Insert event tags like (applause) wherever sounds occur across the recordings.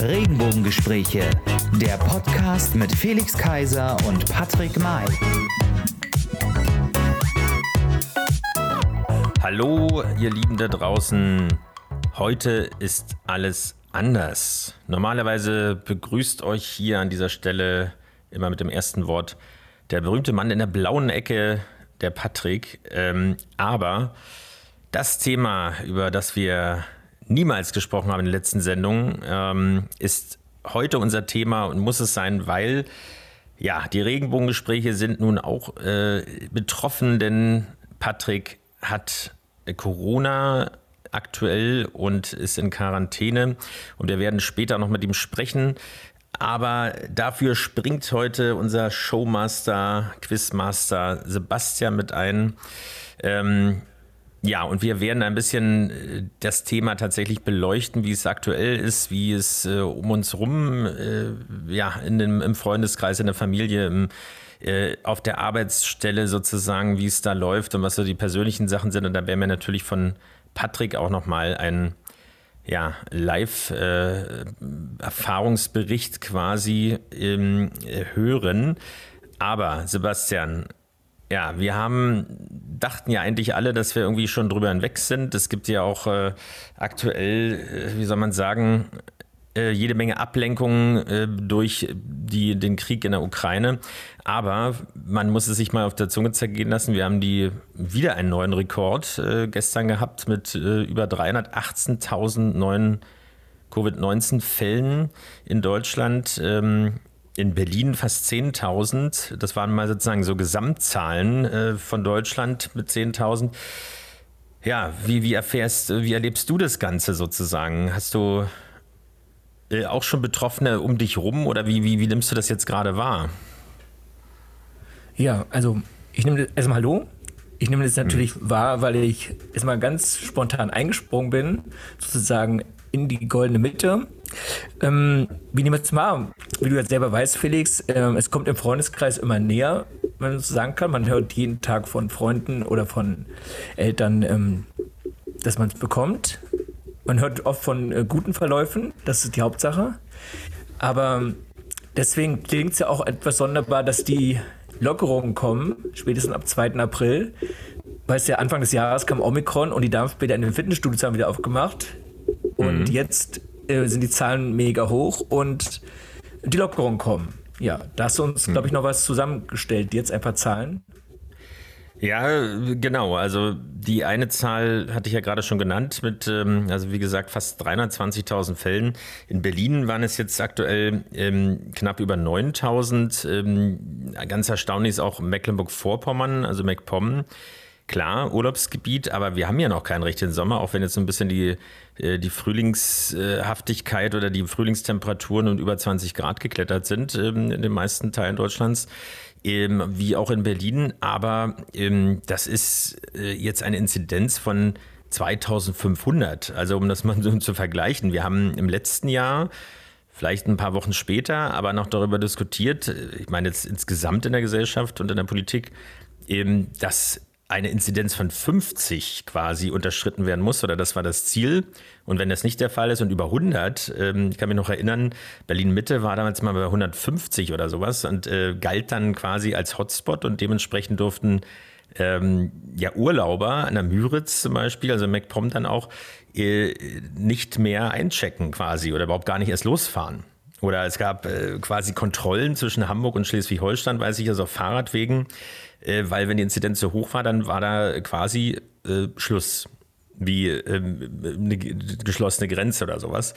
Regenbogengespräche, der Podcast mit Felix Kaiser und Patrick May. Hallo, ihr Lieben da draußen. Heute ist alles anders. Normalerweise begrüßt euch hier an dieser Stelle immer mit dem ersten Wort der berühmte Mann in der blauen Ecke, der Patrick. Ähm, aber das Thema, über das wir niemals gesprochen haben in den letzten Sendungen, ähm, ist heute unser Thema und muss es sein, weil ja, die Regenbogengespräche sind nun auch äh, betroffen, denn Patrick hat Corona aktuell und ist in Quarantäne und wir werden später noch mit ihm sprechen. Aber dafür springt heute unser Showmaster, Quizmaster Sebastian mit ein. Ähm, ja, und wir werden ein bisschen äh, das Thema tatsächlich beleuchten, wie es aktuell ist, wie es äh, um uns rum, äh, ja, in dem, im Freundeskreis, in der Familie, im, äh, auf der Arbeitsstelle sozusagen, wie es da läuft und was so die persönlichen Sachen sind. Und da werden wir natürlich von Patrick auch nochmal einen ja, Live-Erfahrungsbericht äh, quasi ähm, hören. Aber Sebastian, ja, wir haben, dachten ja eigentlich alle, dass wir irgendwie schon drüber hinweg sind. Es gibt ja auch äh, aktuell, äh, wie soll man sagen, äh, jede Menge Ablenkungen äh, durch die, den Krieg in der Ukraine. Aber man muss es sich mal auf der Zunge zergehen lassen. Wir haben die wieder einen neuen Rekord äh, gestern gehabt mit äh, über 318.000 neuen Covid-19-Fällen in Deutschland. Ähm, in Berlin fast 10.000. Das waren mal sozusagen so Gesamtzahlen äh, von Deutschland mit 10.000. Ja, wie, wie erfährst, wie erlebst du das Ganze sozusagen? Hast du äh, auch schon Betroffene um dich rum oder wie, wie, wie nimmst du das jetzt gerade wahr? Ja, also ich nehme erstmal Hallo. Ich nehme das natürlich hm. wahr, weil ich erstmal ganz spontan eingesprungen bin, sozusagen in die goldene Mitte. Ähm, wie nehmen wir es mal? Wie du jetzt selber weißt, Felix, ähm, es kommt im Freundeskreis immer näher, wenn man so sagen kann. Man hört jeden Tag von Freunden oder von Eltern, ähm, dass man es bekommt. Man hört oft von äh, guten Verläufen, das ist die Hauptsache. Aber deswegen klingt es ja auch etwas sonderbar, dass die Lockerungen kommen, spätestens ab 2. April. Weil es ja Anfang des Jahres kam Omikron und die Dampfbäder in den Fitnessstudios haben wieder aufgemacht. Und mhm. jetzt äh, sind die Zahlen mega hoch und die Lockerungen kommen. Ja, da hast du uns, mhm. glaube ich, noch was zusammengestellt. Jetzt ein paar Zahlen. Ja, genau. Also die eine Zahl hatte ich ja gerade schon genannt mit, ähm, also wie gesagt, fast 320.000 Fällen. In Berlin waren es jetzt aktuell ähm, knapp über 9.000. Ähm, ganz erstaunlich ist auch Mecklenburg-Vorpommern, also MacPom. Klar, Urlaubsgebiet, aber wir haben ja noch keinen richtigen Sommer, auch wenn jetzt ein bisschen die, äh, die Frühlingshaftigkeit oder die Frühlingstemperaturen um über 20 Grad geklettert sind ähm, in den meisten Teilen Deutschlands wie auch in Berlin. Aber ähm, das ist äh, jetzt eine Inzidenz von 2500. Also um das mal so zu vergleichen. Wir haben im letzten Jahr vielleicht ein paar Wochen später, aber noch darüber diskutiert, äh, ich meine jetzt insgesamt in der Gesellschaft und in der Politik, eben, dass eine Inzidenz von 50 quasi unterschritten werden muss, oder das war das Ziel. Und wenn das nicht der Fall ist und über 100, ähm, ich kann mich noch erinnern, Berlin-Mitte war damals mal bei 150 oder sowas und äh, galt dann quasi als Hotspot und dementsprechend durften ähm, ja Urlauber an der Müritz zum Beispiel, also MacPom dann auch, äh, nicht mehr einchecken quasi oder überhaupt gar nicht erst losfahren. Oder es gab äh, quasi Kontrollen zwischen Hamburg und Schleswig-Holstein, weiß ich, also auf Fahrradwegen äh, weil wenn die Inzidenz so hoch war, dann war da quasi äh, Schluss, wie ähm, eine geschlossene Grenze oder sowas.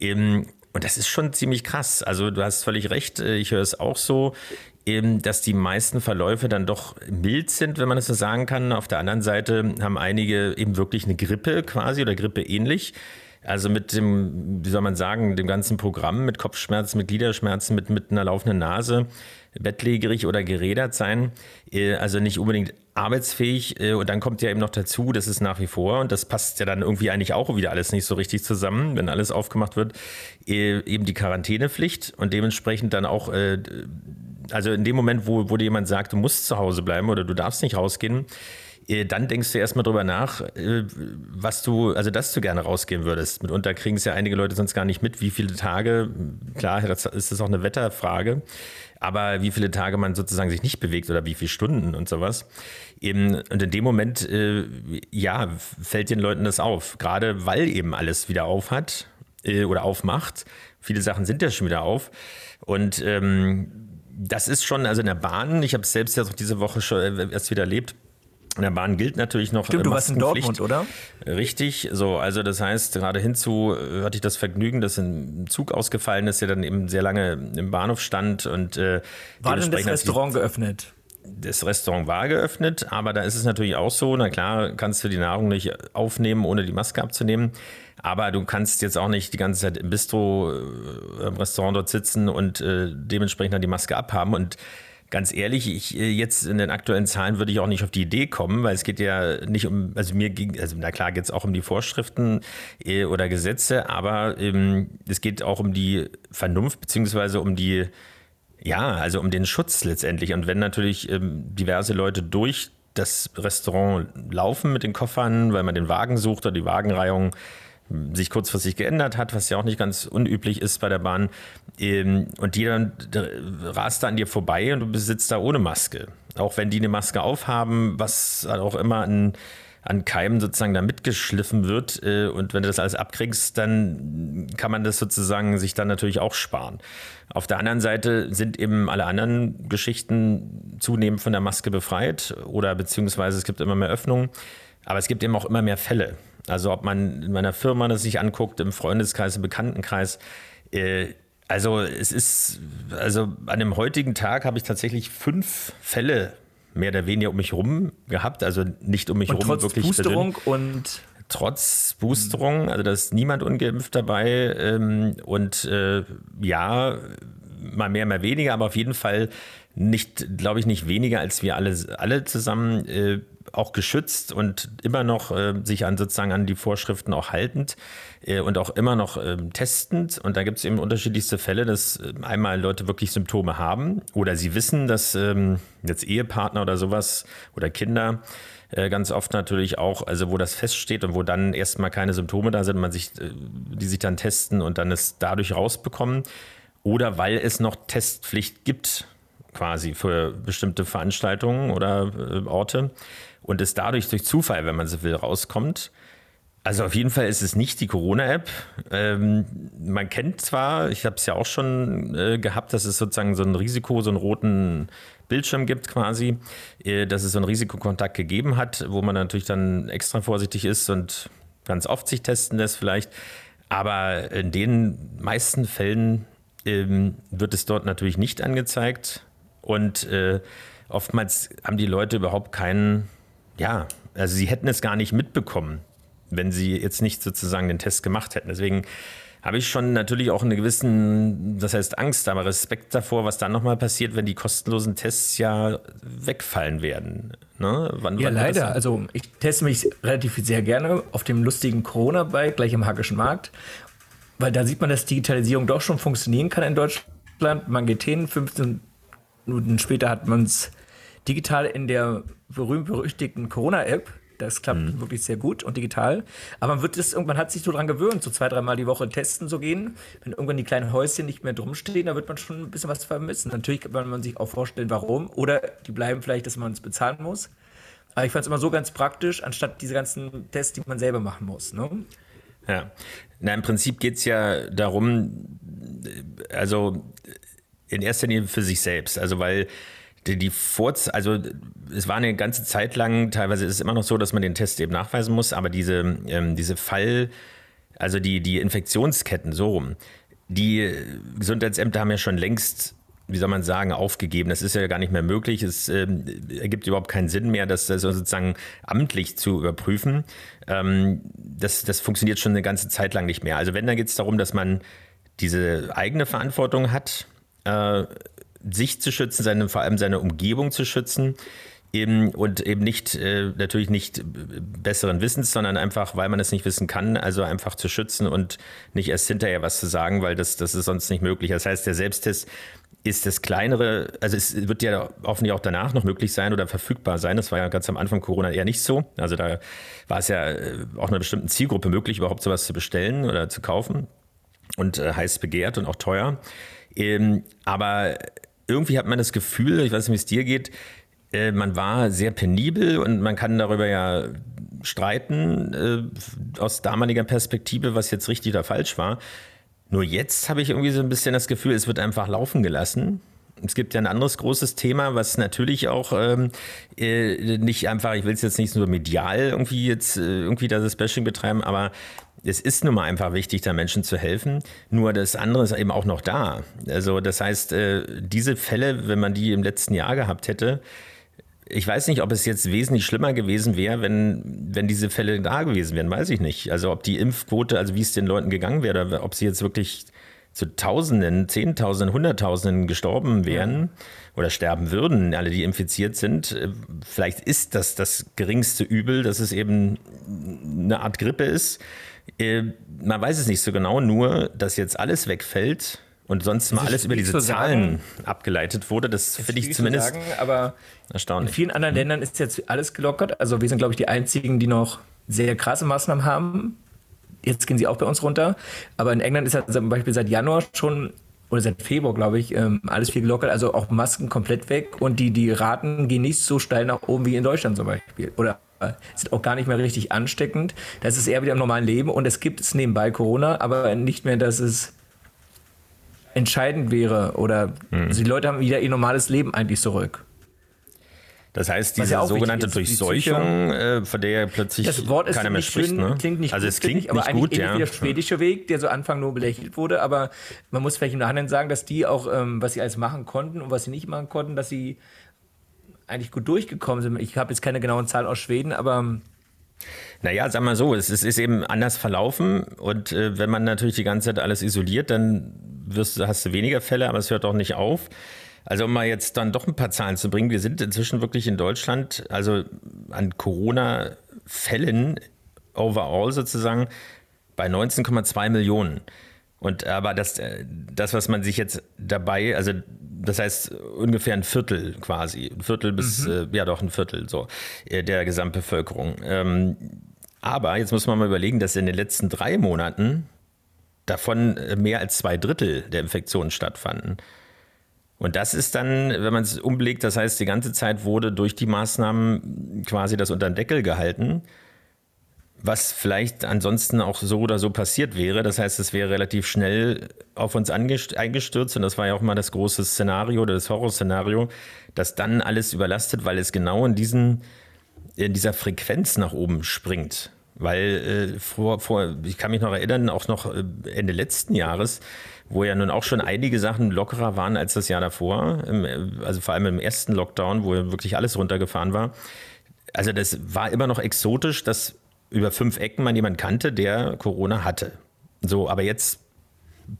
Ähm, und das ist schon ziemlich krass. Also du hast völlig recht, äh, ich höre es auch so, eben, dass die meisten Verläufe dann doch mild sind, wenn man es so sagen kann. Auf der anderen Seite haben einige eben wirklich eine Grippe quasi oder Grippe ähnlich. Also mit dem, wie soll man sagen, dem ganzen Programm, mit Kopfschmerzen, mit Gliederschmerzen, mit, mit einer laufenden Nase, bettlägerig oder gerädert sein, äh, also nicht unbedingt arbeitsfähig. Äh, und dann kommt ja eben noch dazu, das ist nach wie vor, und das passt ja dann irgendwie eigentlich auch wieder alles nicht so richtig zusammen, wenn alles aufgemacht wird, äh, eben die Quarantänepflicht und dementsprechend dann auch also in dem Moment, wo, wo dir jemand sagt, du musst zu Hause bleiben oder du darfst nicht rausgehen, dann denkst du erstmal drüber nach, äh, was du, also dass du gerne rausgehen würdest. Mitunter kriegen es ja einige Leute sonst gar nicht mit, wie viele Tage, klar, das ist das auch eine Wetterfrage, aber wie viele Tage man sozusagen sich nicht bewegt oder wie viele Stunden und sowas. Eben, und in dem Moment, äh, ja, fällt den Leuten das auf. Gerade weil eben alles wieder auf hat äh, oder aufmacht. Viele Sachen sind ja schon wieder auf. Und ähm, das ist schon, also in der Bahn, ich habe es selbst ja auch diese Woche schon äh, erst wieder erlebt, in der Bahn gilt natürlich noch. Stimmt, du warst in Dortmund, oder? Richtig, so, also das heißt, gerade hinzu äh, hatte ich das Vergnügen, dass ein Zug ausgefallen ist, der dann eben sehr lange im Bahnhof stand und äh, War denn das Restaurant geöffnet? Das Restaurant war geöffnet, aber da ist es natürlich auch so, na klar, kannst du die Nahrung nicht aufnehmen, ohne die Maske abzunehmen. Aber du kannst jetzt auch nicht die ganze Zeit im Bistro, äh, im Restaurant dort sitzen und äh, dementsprechend dann die Maske abhaben. Und ganz ehrlich, ich äh, jetzt in den aktuellen Zahlen würde ich auch nicht auf die Idee kommen, weil es geht ja nicht um, also mir ging, also na klar geht es auch um die Vorschriften äh, oder Gesetze, aber ähm, es geht auch um die Vernunft beziehungsweise um die, ja, also um den Schutz letztendlich. Und wenn natürlich ähm, diverse Leute durch das Restaurant laufen mit den Koffern, weil man den Wagen sucht oder die Wagenreihung sich kurzfristig geändert hat, was ja auch nicht ganz unüblich ist bei der Bahn. Ähm, und dann rast da an dir vorbei und du sitzt da ohne Maske. Auch wenn die eine Maske aufhaben, was auch immer an, an Keimen sozusagen da mitgeschliffen wird. Äh, und wenn du das alles abkriegst, dann kann man das sozusagen sich dann natürlich auch sparen. Auf der anderen Seite sind eben alle anderen Geschichten zunehmend von der Maske befreit oder beziehungsweise es gibt immer mehr Öffnungen. Aber es gibt eben auch immer mehr Fälle. Also ob man in meiner Firma das sich anguckt, im Freundeskreis, im Bekanntenkreis. Äh, also es ist, also an dem heutigen Tag habe ich tatsächlich fünf Fälle mehr oder weniger um mich herum gehabt. Also nicht um mich herum wirklich. Boosterung und trotz Boosterung, also da ist niemand ungeimpft dabei. Ähm, und äh, ja, mal mehr, mal weniger, aber auf jeden Fall nicht, glaube ich, nicht weniger als wir alle, alle zusammen. Äh, auch geschützt und immer noch äh, sich an sozusagen an die Vorschriften auch haltend äh, und auch immer noch äh, testend. Und da gibt es eben unterschiedlichste Fälle, dass äh, einmal Leute wirklich Symptome haben oder sie wissen, dass ähm, jetzt Ehepartner oder sowas oder Kinder äh, ganz oft natürlich auch, also wo das feststeht und wo dann erstmal keine Symptome da sind, man sich, äh, die sich dann testen und dann es dadurch rausbekommen. Oder weil es noch Testpflicht gibt, quasi für bestimmte Veranstaltungen oder Orte und es dadurch durch Zufall, wenn man so will, rauskommt. Also auf jeden Fall ist es nicht die Corona-App. Ähm, man kennt zwar, ich habe es ja auch schon äh, gehabt, dass es sozusagen so ein Risiko, so einen roten Bildschirm gibt quasi, äh, dass es so einen Risikokontakt gegeben hat, wo man natürlich dann extra vorsichtig ist und ganz oft sich testen lässt vielleicht. Aber in den meisten Fällen ähm, wird es dort natürlich nicht angezeigt und äh, oftmals haben die Leute überhaupt keinen ja, also sie hätten es gar nicht mitbekommen, wenn sie jetzt nicht sozusagen den Test gemacht hätten. Deswegen habe ich schon natürlich auch einen gewissen, das heißt Angst, aber Respekt davor, was dann nochmal passiert, wenn die kostenlosen Tests ja wegfallen werden. Ne? Wann, ja, wann leider. Also ich teste mich relativ sehr gerne auf dem lustigen Corona-Bike gleich im Hackischen Markt, weil da sieht man, dass Digitalisierung doch schon funktionieren kann in Deutschland. Man geht hin, 15 Minuten später hat man es digital in der berühmt-berüchtigten Corona-App. Das klappt mhm. wirklich sehr gut und digital. Aber man wird es irgendwann hat sich so dran gewöhnt, so zwei, dreimal die Woche testen zu gehen. Wenn irgendwann die kleinen Häuschen nicht mehr drumstehen, da wird man schon ein bisschen was vermissen. Natürlich kann man sich auch vorstellen, warum. Oder die bleiben vielleicht, dass man es bezahlen muss. Aber ich fand es immer so ganz praktisch, anstatt diese ganzen Tests, die man selber machen muss. Ne? Ja. Na, im Prinzip geht es ja darum, also in erster Linie für sich selbst. Also weil die, die Vorz also es war eine ganze Zeit lang, teilweise ist es immer noch so, dass man den Test eben nachweisen muss, aber diese, ähm, diese Fall, also die, die Infektionsketten, so rum, die Gesundheitsämter haben ja schon längst wie soll man sagen, aufgegeben. Das ist ja gar nicht mehr möglich. Es äh, ergibt überhaupt keinen Sinn mehr, das, das sozusagen amtlich zu überprüfen. Ähm, das, das funktioniert schon eine ganze Zeit lang nicht mehr. Also wenn, dann geht es darum, dass man diese eigene Verantwortung hat, äh, sich zu schützen, seine, vor allem seine Umgebung zu schützen. Eben, und eben nicht, äh, natürlich nicht besseren Wissens, sondern einfach, weil man es nicht wissen kann, also einfach zu schützen und nicht erst hinterher was zu sagen, weil das, das ist sonst nicht möglich. Das heißt, der Selbsttest ist das kleinere, also es wird ja hoffentlich auch danach noch möglich sein oder verfügbar sein. Das war ja ganz am Anfang Corona eher nicht so. Also da war es ja äh, auch einer bestimmten Zielgruppe möglich, überhaupt sowas zu bestellen oder zu kaufen und äh, heiß begehrt und auch teuer. Ähm, aber irgendwie hat man das Gefühl, ich weiß nicht, wie es dir geht, äh, man war sehr penibel und man kann darüber ja streiten äh, aus damaliger Perspektive, was jetzt richtig oder falsch war. Nur jetzt habe ich irgendwie so ein bisschen das Gefühl, es wird einfach laufen gelassen. Es gibt ja ein anderes großes Thema, was natürlich auch ähm, äh, nicht einfach, ich will es jetzt nicht nur medial irgendwie jetzt äh, irgendwie das Bashing betreiben, aber es ist nun mal einfach wichtig, da Menschen zu helfen. Nur das andere ist eben auch noch da. Also das heißt, äh, diese Fälle, wenn man die im letzten Jahr gehabt hätte, ich weiß nicht, ob es jetzt wesentlich schlimmer gewesen wäre, wenn, wenn diese Fälle da gewesen wären, weiß ich nicht. Also ob die Impfquote, also wie es den Leuten gegangen wäre, oder ob sie jetzt wirklich zu Tausenden, Zehntausenden, Hunderttausenden gestorben wären oder sterben würden, alle, die infiziert sind. Vielleicht ist das das geringste Übel, dass es eben eine Art Grippe ist. Äh, man weiß es nicht so genau, nur dass jetzt alles wegfällt und sonst mal alles über diese Zahlen sagen, abgeleitet wurde. Das finde ich zumindest sagen, aber erstaunlich. In vielen anderen mhm. Ländern ist jetzt alles gelockert. Also wir sind, glaube ich, die einzigen, die noch sehr krasse Maßnahmen haben. Jetzt gehen sie auch bei uns runter. Aber in England ist ja zum Beispiel seit Januar schon oder seit Februar, glaube ich, ähm, alles viel gelockert. Also auch Masken komplett weg und die, die Raten gehen nicht so steil nach oben wie in Deutschland zum Beispiel. Oder äh, sind auch gar nicht mehr richtig ansteckend. Das ist eher wieder im normalen Leben und es gibt es nebenbei Corona, aber nicht mehr, dass es entscheidend wäre oder mhm. also die Leute haben wieder ihr normales Leben eigentlich zurück. Das heißt, diese ja sogenannte ist, Durchseuchung, äh, von der plötzlich das Wort ist keiner mehr spricht. Schön, ne? Klingt nicht also gut, es klingt ich, aber nicht gut, ja. der schwedische Weg, der so Anfang nur belächelt wurde, aber man muss vielleicht im Nachhinein sagen, dass die auch, ähm, was sie alles machen konnten und was sie nicht machen konnten, dass sie eigentlich gut durchgekommen sind. Ich habe jetzt keine genauen Zahlen aus Schweden, aber naja, sag mal so, es ist, eben anders verlaufen und äh, wenn man natürlich die ganze Zeit alles isoliert, dann wirst, hast du weniger Fälle, aber es hört auch nicht auf. Also um mal jetzt dann doch ein paar Zahlen zu bringen, wir sind inzwischen wirklich in Deutschland, also an Corona-Fällen overall sozusagen bei 19,2 Millionen. Und aber das, äh, das, was man sich jetzt dabei, also das heißt ungefähr ein Viertel quasi, ein Viertel bis, mhm. äh, ja doch ein Viertel so, äh, der Gesamtbevölkerung. Ähm, aber jetzt muss man mal überlegen, dass in den letzten drei Monaten davon äh, mehr als zwei Drittel der Infektionen stattfanden. Und das ist dann, wenn man es umlegt, das heißt, die ganze Zeit wurde durch die Maßnahmen quasi das unter den Deckel gehalten was vielleicht ansonsten auch so oder so passiert wäre. Das heißt, es wäre relativ schnell auf uns eingestürzt und das war ja auch mal das große Szenario oder das Horrorszenario, dass dann alles überlastet, weil es genau in, diesen, in dieser Frequenz nach oben springt. Weil äh, vor, vor, ich kann mich noch erinnern, auch noch äh, Ende letzten Jahres, wo ja nun auch schon einige Sachen lockerer waren als das Jahr davor, im, also vor allem im ersten Lockdown, wo wirklich alles runtergefahren war. Also das war immer noch exotisch, dass über fünf Ecken man jemanden kannte, der Corona hatte. So, aber jetzt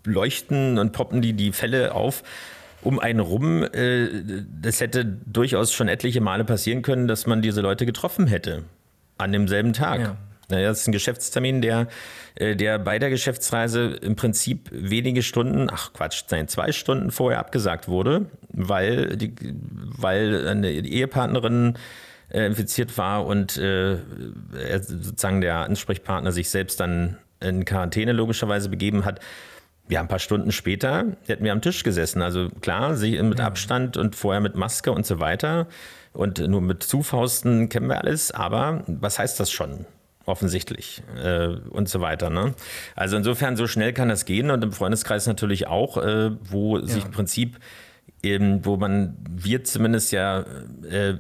leuchten und poppen die, die Fälle auf um einen rum. Äh, das hätte durchaus schon etliche Male passieren können, dass man diese Leute getroffen hätte. An demselben Tag. Ja. Naja, das ist ein Geschäftstermin, der, äh, der bei der Geschäftsreise im Prinzip wenige Stunden, ach Quatsch, nein, zwei Stunden vorher abgesagt wurde, weil, die, weil eine Ehepartnerin äh, infiziert war und äh, sozusagen der Ansprechpartner sich selbst dann in Quarantäne logischerweise begeben hat. Ja, ein paar Stunden später hätten wir am Tisch gesessen. Also klar, sie mit Abstand und vorher mit Maske und so weiter. Und nur mit Zufausten kennen wir alles. Aber was heißt das schon? Offensichtlich äh, und so weiter. Ne? Also insofern, so schnell kann das gehen und im Freundeskreis natürlich auch, äh, wo ja. sich im Prinzip eben, wo man, wir zumindest ja äh,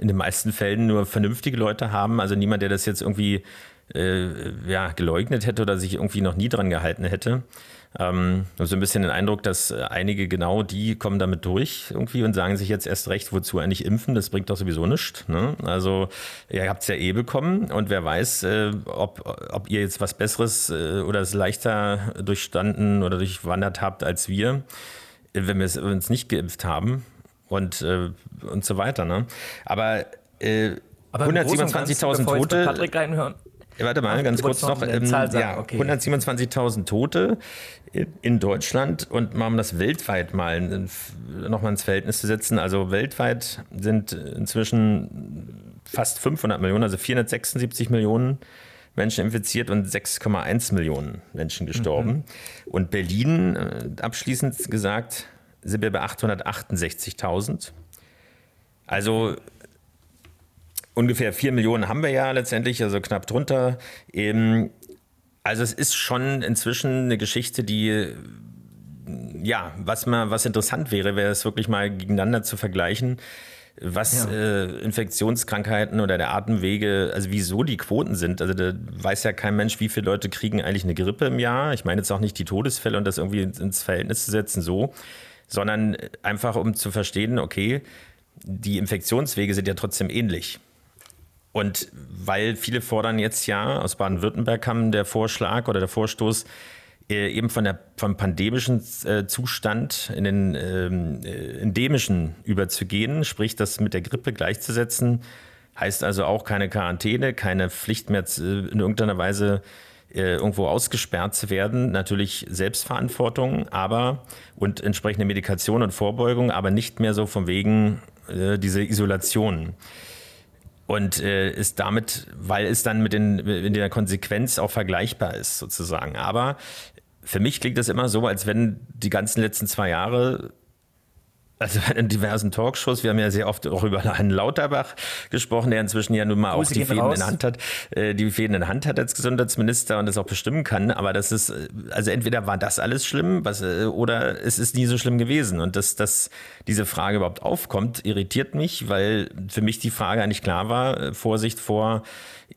in den meisten Fällen nur vernünftige Leute haben. Also niemand, der das jetzt irgendwie äh, ja, geleugnet hätte oder sich irgendwie noch nie dran gehalten hätte. Ähm, so ein bisschen den Eindruck, dass einige genau die kommen damit durch irgendwie und sagen sich jetzt erst recht, wozu eigentlich impfen, das bringt doch sowieso nichts. Ne? Also ihr habt es ja eh bekommen und wer weiß, äh, ob, ob ihr jetzt was Besseres äh, oder es leichter durchstanden oder durchwandert habt als wir, wenn wir uns nicht geimpft haben und, äh, und so weiter. Ne? Aber, äh, 127.000 Tote. Patrick reinhören. Warte mal, ganz kurz noch. Ähm, ja, okay. 127.000 Tote in Deutschland und mal um das weltweit mal nochmal ins Verhältnis zu setzen. Also weltweit sind inzwischen fast 500 Millionen, also 476 Millionen Menschen infiziert und 6,1 Millionen Menschen gestorben. Mhm. Und Berlin, äh, abschließend gesagt, sind wir bei 868.000. Also ungefähr 4 Millionen haben wir ja letztendlich, also knapp drunter. Eben, also es ist schon inzwischen eine Geschichte, die ja, was mal was interessant wäre, wäre es wirklich mal gegeneinander zu vergleichen was ja. äh, Infektionskrankheiten oder der Atemwege, also wieso die Quoten sind. Also da weiß ja kein Mensch, wie viele Leute kriegen eigentlich eine Grippe im Jahr. Ich meine jetzt auch nicht die Todesfälle und das irgendwie ins Verhältnis zu setzen, so, sondern einfach um zu verstehen, okay, die Infektionswege sind ja trotzdem ähnlich. Und weil viele fordern jetzt ja, aus Baden-Württemberg kam der Vorschlag oder der Vorstoß, äh, eben von der, vom pandemischen äh, Zustand in den ähm, äh, endemischen überzugehen, sprich das mit der Grippe gleichzusetzen, heißt also auch keine Quarantäne, keine Pflicht mehr in irgendeiner Weise äh, irgendwo ausgesperrt zu werden. Natürlich Selbstverantwortung, aber und entsprechende Medikation und Vorbeugung, aber nicht mehr so von wegen äh, diese Isolation und äh, ist damit, weil es dann mit den, in der Konsequenz auch vergleichbar ist sozusagen. Aber für mich klingt das immer so, als wenn die ganzen letzten zwei Jahre also in diversen Talkshows, wir haben ja sehr oft auch über einen Lauterbach gesprochen, der inzwischen ja nun mal auch die Fäden raus. in Hand hat, äh, die Fäden in Hand hat als Gesundheitsminister und das auch bestimmen kann. Aber das ist, äh, also entweder war das alles schlimm, was, äh, oder es ist nie so schlimm gewesen. Und dass, dass diese Frage überhaupt aufkommt, irritiert mich, weil für mich die Frage eigentlich klar war, Vorsicht vor,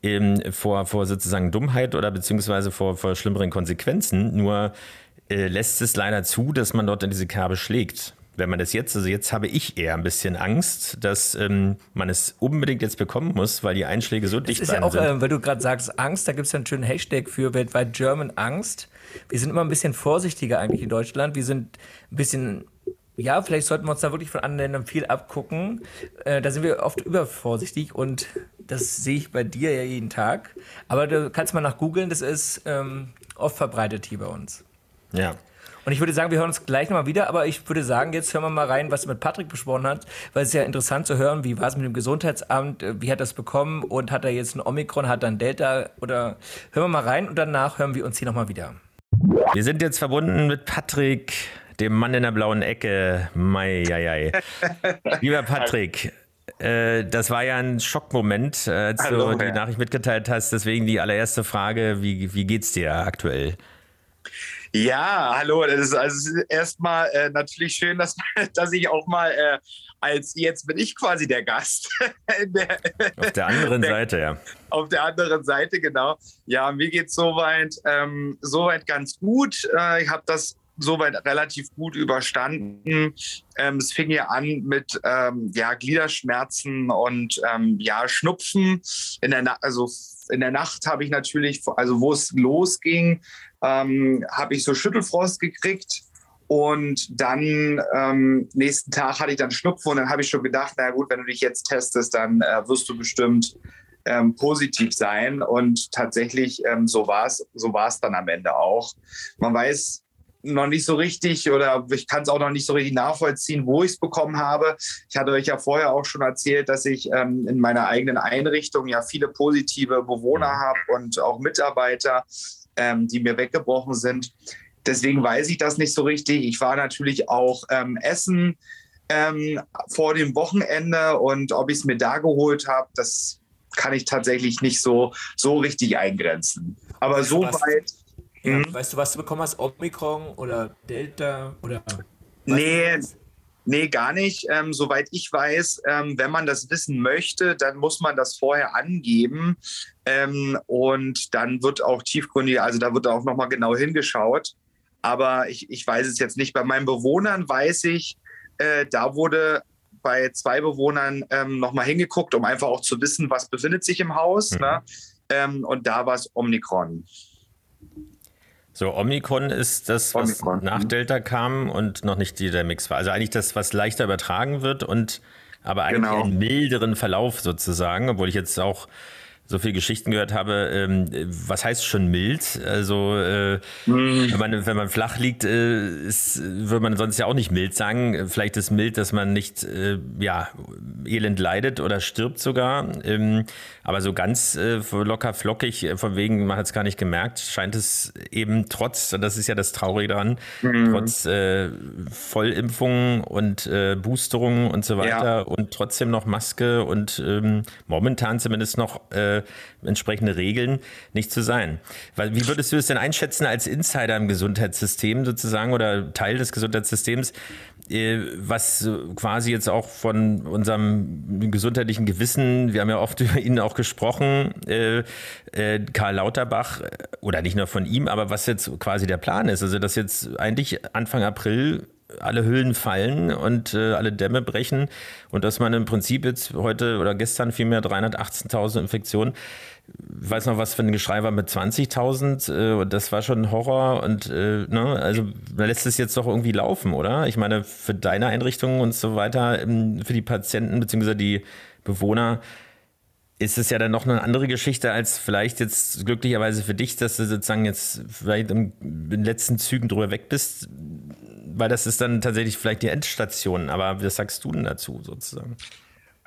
ähm, vor, vor sozusagen Dummheit oder beziehungsweise vor, vor schlimmeren Konsequenzen. Nur äh, lässt es leider zu, dass man dort in diese Kerbe schlägt wenn man das jetzt, also jetzt habe ich eher ein bisschen Angst, dass ähm, man es unbedingt jetzt bekommen muss, weil die Einschläge so dicht sind. Das ist ja auch, äh, weil du gerade sagst, Angst, da gibt es ja einen schönen Hashtag für weltweit German Angst. Wir sind immer ein bisschen vorsichtiger eigentlich in Deutschland. Wir sind ein bisschen ja, vielleicht sollten wir uns da wirklich von anderen Ländern viel abgucken. Äh, da sind wir oft übervorsichtig und das sehe ich bei dir ja jeden Tag. Aber du kannst mal nach googeln, das ist ähm, oft verbreitet hier bei uns. Ja. Und ich würde sagen, wir hören uns gleich nochmal wieder, aber ich würde sagen, jetzt hören wir mal rein, was mit Patrick besprochen hat, weil es ist ja interessant zu hören, wie war es mit dem Gesundheitsamt, äh, wie hat er es bekommen und hat er jetzt ein Omikron, hat er ein Delta oder hören wir mal rein und danach hören wir uns hier nochmal wieder. Wir sind jetzt verbunden mit Patrick, dem Mann in der blauen Ecke. Mai, jai, jai. Lieber Patrick, äh, das war ja ein Schockmoment, äh, als Hallo, du die ja. Nachricht mitgeteilt hast. Deswegen die allererste Frage: Wie, wie geht's dir aktuell? Ja, hallo. Das ist also erstmal äh, natürlich schön, dass, (laughs) dass ich auch mal äh, als jetzt bin ich quasi der Gast. (laughs) der, auf der anderen (laughs) der, Seite, ja. Auf der anderen Seite, genau. Ja, mir geht es soweit, ähm, soweit ganz gut. Äh, ich habe das soweit relativ gut überstanden. Ähm, es fing ja an mit ähm, ja, Gliederschmerzen und ähm, ja, Schnupfen. In der, also in der Nacht habe ich natürlich, also wo es losging, ähm, habe ich so Schüttelfrost gekriegt. Und dann ähm, nächsten Tag hatte ich dann Schnupfen und dann habe ich schon gedacht, na gut, wenn du dich jetzt testest, dann äh, wirst du bestimmt ähm, positiv sein. Und tatsächlich, ähm, so war es so war's dann am Ende auch. Man weiß noch nicht so richtig oder ich kann es auch noch nicht so richtig nachvollziehen, wo ich es bekommen habe. Ich hatte euch ja vorher auch schon erzählt, dass ich ähm, in meiner eigenen Einrichtung ja viele positive Bewohner mhm. habe und auch Mitarbeiter, ähm, die mir weggebrochen sind. Deswegen weiß ich das nicht so richtig. Ich war natürlich auch ähm, essen ähm, vor dem Wochenende und ob ich es mir da geholt habe, das kann ich tatsächlich nicht so, so richtig eingrenzen. Aber so weit ja, mhm. Weißt du, was du bekommen hast? Omikron oder Delta oder? Nee, nee, gar nicht. Ähm, soweit ich weiß, ähm, wenn man das wissen möchte, dann muss man das vorher angeben. Ähm, und dann wird auch tiefgründig, also da wird auch nochmal genau hingeschaut. Aber ich, ich weiß es jetzt nicht. Bei meinen Bewohnern weiß ich, äh, da wurde bei zwei Bewohnern ähm, nochmal hingeguckt, um einfach auch zu wissen, was befindet sich im Haus. Mhm. Ne? Ähm, und da war es Omikron. So, Omikron ist das, was Omikron. nach mhm. Delta kam und noch nicht der Mix war. Also eigentlich das, was leichter übertragen wird und aber eigentlich genau. einen milderen Verlauf sozusagen, obwohl ich jetzt auch so viele Geschichten gehört habe, ähm, was heißt schon mild? Also äh, mm. wenn, man, wenn man flach liegt, äh, ist, würde man sonst ja auch nicht mild sagen. Vielleicht ist mild, dass man nicht äh, ja, elend leidet oder stirbt sogar. Ähm, aber so ganz äh, locker flockig, äh, von wegen, man hat es gar nicht gemerkt, scheint es eben trotz, und das ist ja das Traurige daran, mm. trotz äh, Vollimpfungen und Boosterungen und so weiter ja. und trotzdem noch Maske und ähm, momentan zumindest noch entsprechende Regeln nicht zu sein. Weil, wie würdest du es denn einschätzen als Insider im Gesundheitssystem sozusagen oder Teil des Gesundheitssystems, äh, was quasi jetzt auch von unserem gesundheitlichen Gewissen, wir haben ja oft (laughs) über ihn auch gesprochen, äh, äh, Karl Lauterbach, oder nicht nur von ihm, aber was jetzt quasi der Plan ist. Also, dass jetzt eigentlich Anfang April alle Hüllen fallen und äh, alle Dämme brechen und dass man im Prinzip jetzt heute oder gestern vielmehr 318.000 Infektionen, ich weiß noch, was für ein Geschrei war mit 20.000 äh, und das war schon ein Horror und äh, ne, also da lässt es jetzt doch irgendwie laufen, oder? Ich meine, für deine Einrichtungen und so weiter, ähm, für die Patienten bzw. die Bewohner, ist es ja dann noch eine andere Geschichte als vielleicht jetzt glücklicherweise für dich, dass du sozusagen jetzt vielleicht in den letzten Zügen drüber weg bist weil das ist dann tatsächlich vielleicht die Endstation. Aber was sagst du denn dazu sozusagen?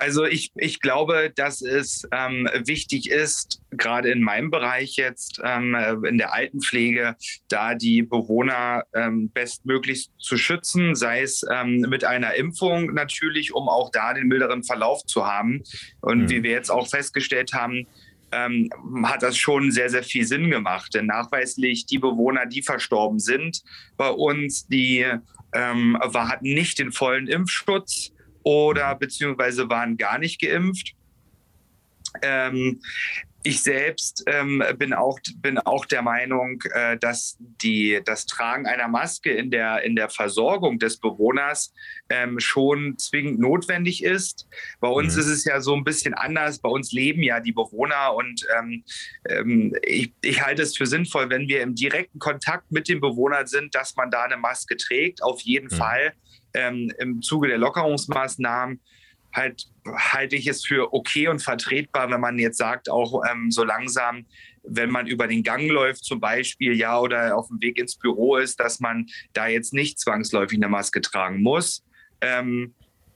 Also ich, ich glaube, dass es ähm, wichtig ist, gerade in meinem Bereich jetzt ähm, in der Altenpflege, da die Bewohner ähm, bestmöglich zu schützen, sei es ähm, mit einer Impfung natürlich, um auch da den milderen Verlauf zu haben. Und mhm. wie wir jetzt auch festgestellt haben, ähm, hat das schon sehr, sehr viel Sinn gemacht. Denn nachweislich die Bewohner, die verstorben sind bei uns, die ähm, hatten nicht den vollen Impfschutz oder beziehungsweise waren gar nicht geimpft. Ähm, ich selbst ähm, bin, auch, bin auch der Meinung, äh, dass die, das Tragen einer Maske in der, in der Versorgung des Bewohners ähm, schon zwingend notwendig ist. Bei uns mhm. ist es ja so ein bisschen anders. Bei uns leben ja die Bewohner und ähm, ähm ich, ich halte es für sinnvoll, wenn wir im direkten Kontakt mit den Bewohnern sind, dass man da eine Maske trägt. Auf jeden mhm. Fall ähm, im Zuge der Lockerungsmaßnahmen halt halte ich es für okay und vertretbar, wenn man jetzt sagt, auch ähm, so langsam, wenn man über den Gang läuft zum Beispiel, ja, oder auf dem Weg ins Büro ist, dass man da jetzt nicht zwangsläufig eine Maske tragen muss. Ähm,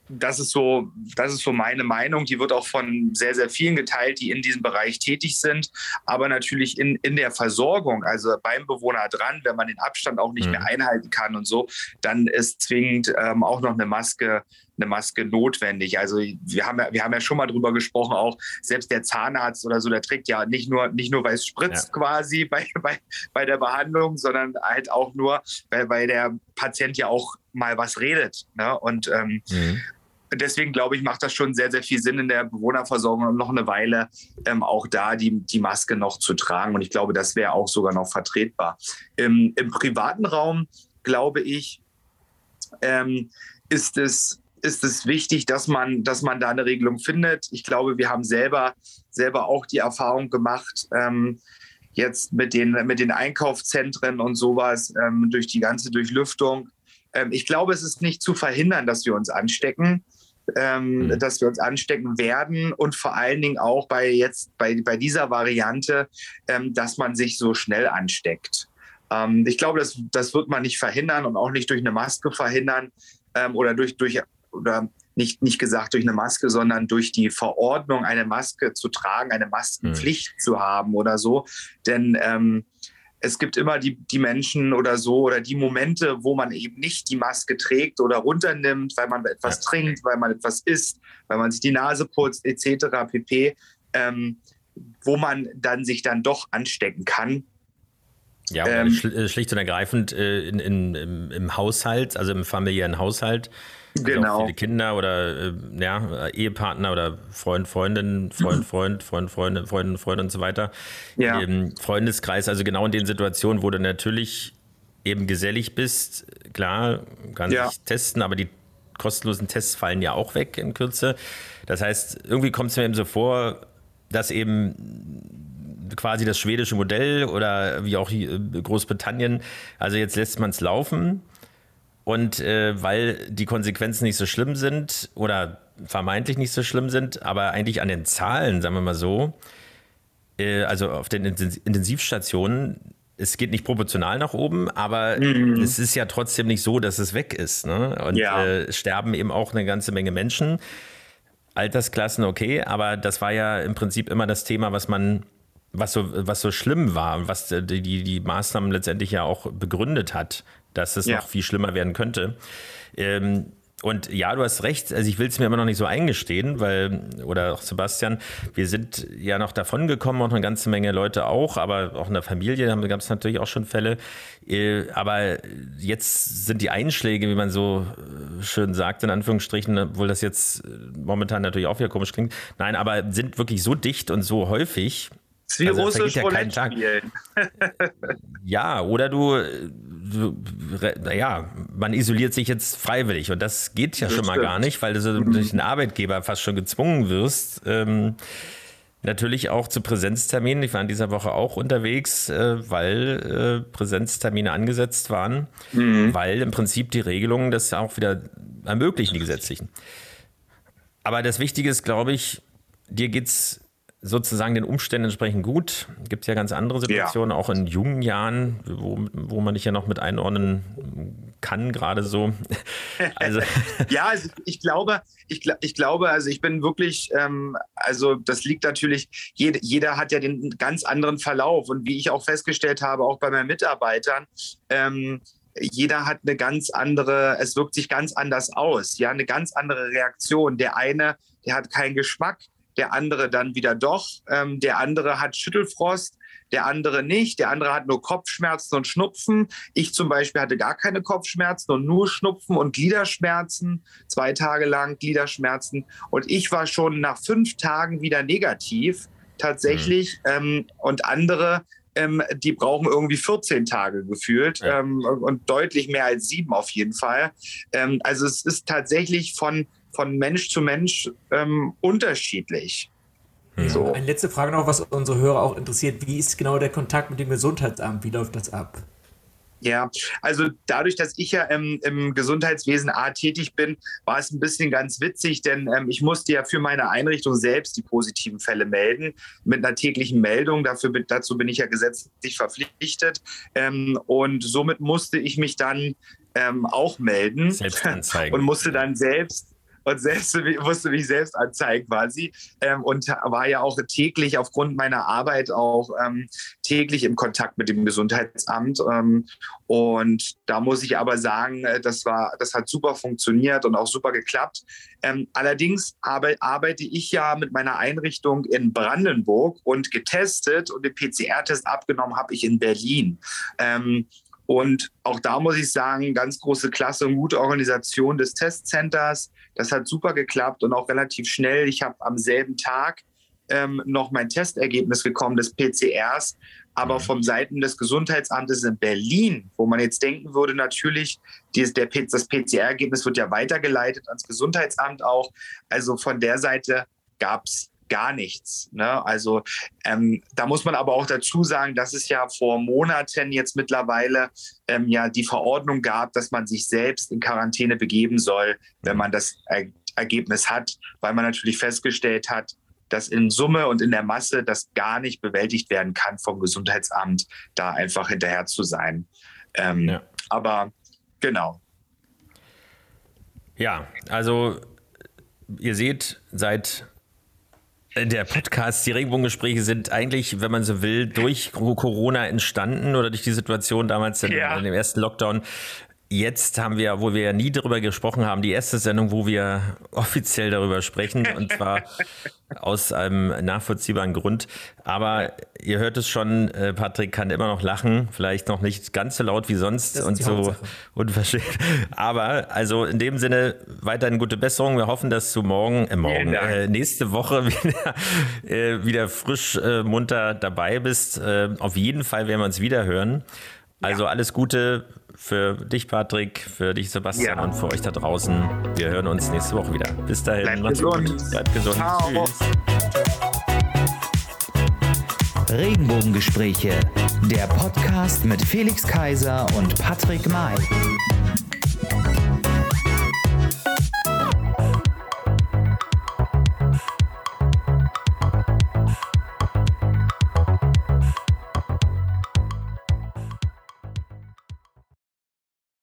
das ist so, das ist so meine Meinung. Die wird auch von sehr, sehr vielen geteilt, die in diesem Bereich tätig sind. Aber natürlich in, in der Versorgung, also beim Bewohner dran, wenn man den Abstand auch nicht mhm. mehr einhalten kann und so, dann ist zwingend ähm, auch noch eine Maske eine Maske notwendig. Also wir haben ja, wir haben ja schon mal drüber gesprochen, auch selbst der Zahnarzt oder so, der trägt ja nicht nur, nicht nur, weil es spritzt ja. quasi bei, (laughs) bei, bei der Behandlung, sondern halt auch nur, weil, weil der Patient ja auch mal was redet. Ne? Und ähm, mhm deswegen glaube ich, macht das schon sehr, sehr viel Sinn in der Bewohnerversorgung noch eine Weile ähm, auch da die, die Maske noch zu tragen. Und ich glaube, das wäre auch sogar noch vertretbar. Im, im privaten Raum, glaube ich, ähm, ist es ist es wichtig, dass man, dass man da eine Regelung findet. Ich glaube, wir haben selber, selber auch die Erfahrung gemacht, ähm, jetzt mit den, mit den Einkaufszentren und sowas, ähm, durch die ganze Durchlüftung. Ähm, ich glaube, es ist nicht zu verhindern, dass wir uns anstecken ähm, mhm. dass wir uns anstecken werden und vor allen Dingen auch bei jetzt bei, bei dieser Variante, ähm, dass man sich so schnell ansteckt. Ähm, ich glaube, das, das wird man nicht verhindern und auch nicht durch eine Maske verhindern ähm, oder durch, durch oder nicht, nicht gesagt durch eine Maske, sondern durch die Verordnung, eine Maske zu tragen, eine Maskenpflicht mhm. zu haben oder so. Denn ähm, es gibt immer die, die Menschen oder so oder die Momente, wo man eben nicht die Maske trägt oder runternimmt, weil man etwas ja. trinkt, weil man etwas isst, weil man sich die Nase putzt, etc. pp. Ähm, wo man dann sich dann doch anstecken kann. Ja, ähm, äh, schlicht und ergreifend äh, in, in, im, im, Haushalt, also im familiären Haushalt, genau. viele Kinder oder äh, ja, Ehepartner oder Freund, Freundin, Freund, (clears throat) Freund, Freund, Freundin, Freundin, Freund und so weiter. Ja. Im Freundeskreis, also genau in den Situationen, wo du natürlich eben gesellig bist, klar, kann ja. sich testen, aber die kostenlosen Tests fallen ja auch weg in Kürze. Das heißt, irgendwie kommt es mir eben so vor, dass eben quasi das schwedische Modell oder wie auch Großbritannien, also jetzt lässt man es laufen und äh, weil die Konsequenzen nicht so schlimm sind oder vermeintlich nicht so schlimm sind, aber eigentlich an den Zahlen, sagen wir mal so, äh, also auf den Intensivstationen, es geht nicht proportional nach oben, aber mhm. es ist ja trotzdem nicht so, dass es weg ist. Ne? Und ja. äh, sterben eben auch eine ganze Menge Menschen. Altersklassen okay, aber das war ja im Prinzip immer das Thema, was man, was so, was so schlimm war, was die, die, die Maßnahmen letztendlich ja auch begründet hat, dass es ja. noch viel schlimmer werden könnte. Ähm, und ja, du hast recht, also ich will es mir immer noch nicht so eingestehen, weil, oder auch Sebastian, wir sind ja noch davon gekommen, auch eine ganze Menge Leute auch, aber auch in der Familie gab es natürlich auch schon Fälle. Äh, aber jetzt sind die Einschläge, wie man so äh, schön sagt, in Anführungsstrichen, obwohl das jetzt äh, momentan natürlich auch wieder komisch klingt, nein, aber sind wirklich so dicht und so häufig, ist wie also, russisch ja keinen Tag. (laughs) ja, oder du, du, naja, man isoliert sich jetzt freiwillig und das geht ja das schon stimmt. mal gar nicht, weil du so mhm. durch den Arbeitgeber fast schon gezwungen wirst. Ähm, natürlich auch zu Präsenzterminen. Ich war in dieser Woche auch unterwegs, äh, weil äh, Präsenztermine angesetzt waren, mhm. weil im Prinzip die Regelungen das auch wieder ermöglichen, die gesetzlichen. Aber das Wichtige ist, glaube ich, dir geht es sozusagen den Umständen entsprechend gut. Es gibt ja ganz andere Situationen, ja. auch in jungen Jahren, wo, wo man dich ja noch mit einordnen kann, gerade so. (laughs) Also. (laughs) ja, also ich glaube, ich, ich glaube, also ich bin wirklich, ähm, also das liegt natürlich, jede, jeder hat ja den ganz anderen Verlauf und wie ich auch festgestellt habe, auch bei meinen Mitarbeitern, ähm, jeder hat eine ganz andere, es wirkt sich ganz anders aus, ja, eine ganz andere Reaktion. Der eine, der hat keinen Geschmack, der andere dann wieder doch. Ähm, der andere hat Schüttelfrost, der andere nicht. Der andere hat nur Kopfschmerzen und Schnupfen. Ich zum Beispiel hatte gar keine Kopfschmerzen und nur Schnupfen und Gliederschmerzen, zwei Tage lang Gliederschmerzen. Und ich war schon nach fünf Tagen wieder negativ tatsächlich. Mhm. Ähm, und andere, ähm, die brauchen irgendwie 14 Tage gefühlt ja. ähm, und deutlich mehr als sieben auf jeden Fall. Ähm, also es ist tatsächlich von von Mensch zu Mensch ähm, unterschiedlich. Ja. So. Eine letzte Frage noch, was unsere Hörer auch interessiert. Wie ist genau der Kontakt mit dem Gesundheitsamt? Wie läuft das ab? Ja, also dadurch, dass ich ja im, im Gesundheitswesen A tätig bin, war es ein bisschen ganz witzig, denn ähm, ich musste ja für meine Einrichtung selbst die positiven Fälle melden mit einer täglichen Meldung. Dafür, dazu bin ich ja gesetzlich verpflichtet. Ähm, und somit musste ich mich dann ähm, auch melden selbst anzeigen. (laughs) und musste dann selbst und selbst, musste mich selbst anzeigen quasi ähm, und war ja auch täglich aufgrund meiner Arbeit auch ähm, täglich im Kontakt mit dem Gesundheitsamt. Ähm, und da muss ich aber sagen, äh, das war, das hat super funktioniert und auch super geklappt. Ähm, allerdings arbeite ich ja mit meiner Einrichtung in Brandenburg und getestet und den PCR-Test abgenommen habe ich in Berlin. Und auch da muss ich sagen, ganz große Klasse und gute Organisation des Testcenters. Das hat super geklappt und auch relativ schnell. Ich habe am selben Tag ähm, noch mein Testergebnis bekommen des PCRs. Aber mhm. vom Seiten des Gesundheitsamtes in Berlin, wo man jetzt denken würde, natürlich, dieses, der, das PCR-Ergebnis wird ja weitergeleitet ans Gesundheitsamt auch. Also von der Seite gab es gar nichts. Ne? Also ähm, da muss man aber auch dazu sagen, dass es ja vor Monaten jetzt mittlerweile ähm, ja die Verordnung gab, dass man sich selbst in Quarantäne begeben soll, wenn man das er Ergebnis hat, weil man natürlich festgestellt hat, dass in Summe und in der Masse das gar nicht bewältigt werden kann vom Gesundheitsamt, da einfach hinterher zu sein. Ähm, ja. Aber genau. Ja, also ihr seht, seit der Podcast, die Regenbogengespräche sind eigentlich, wenn man so will, durch Corona entstanden oder durch die Situation damals ja. in, in dem ersten Lockdown. Jetzt haben wir, wo wir ja nie darüber gesprochen haben, die erste Sendung, wo wir (laughs) offiziell darüber sprechen und zwar aus einem nachvollziehbaren Grund. Aber ihr hört es schon, äh, Patrick kann immer noch lachen, vielleicht noch nicht ganz so laut wie sonst und so Hauptsache. unverschämt. Aber also in dem Sinne weiterhin gute Besserung. Wir hoffen, dass du morgen, äh, morgen, äh, nächste Woche (laughs) wieder, äh, wieder frisch äh, munter dabei bist. Äh, auf jeden Fall werden wir uns wieder hören. Also ja. alles Gute für dich, Patrick, für dich, Sebastian ja. und für euch da draußen. Wir hören uns nächste Woche wieder. Bis dahin. Bleibt gesund. Gut. Bleibt gesund. Ciao. Tschüss. Regenbogengespräche, der Podcast mit Felix Kaiser und Patrick May.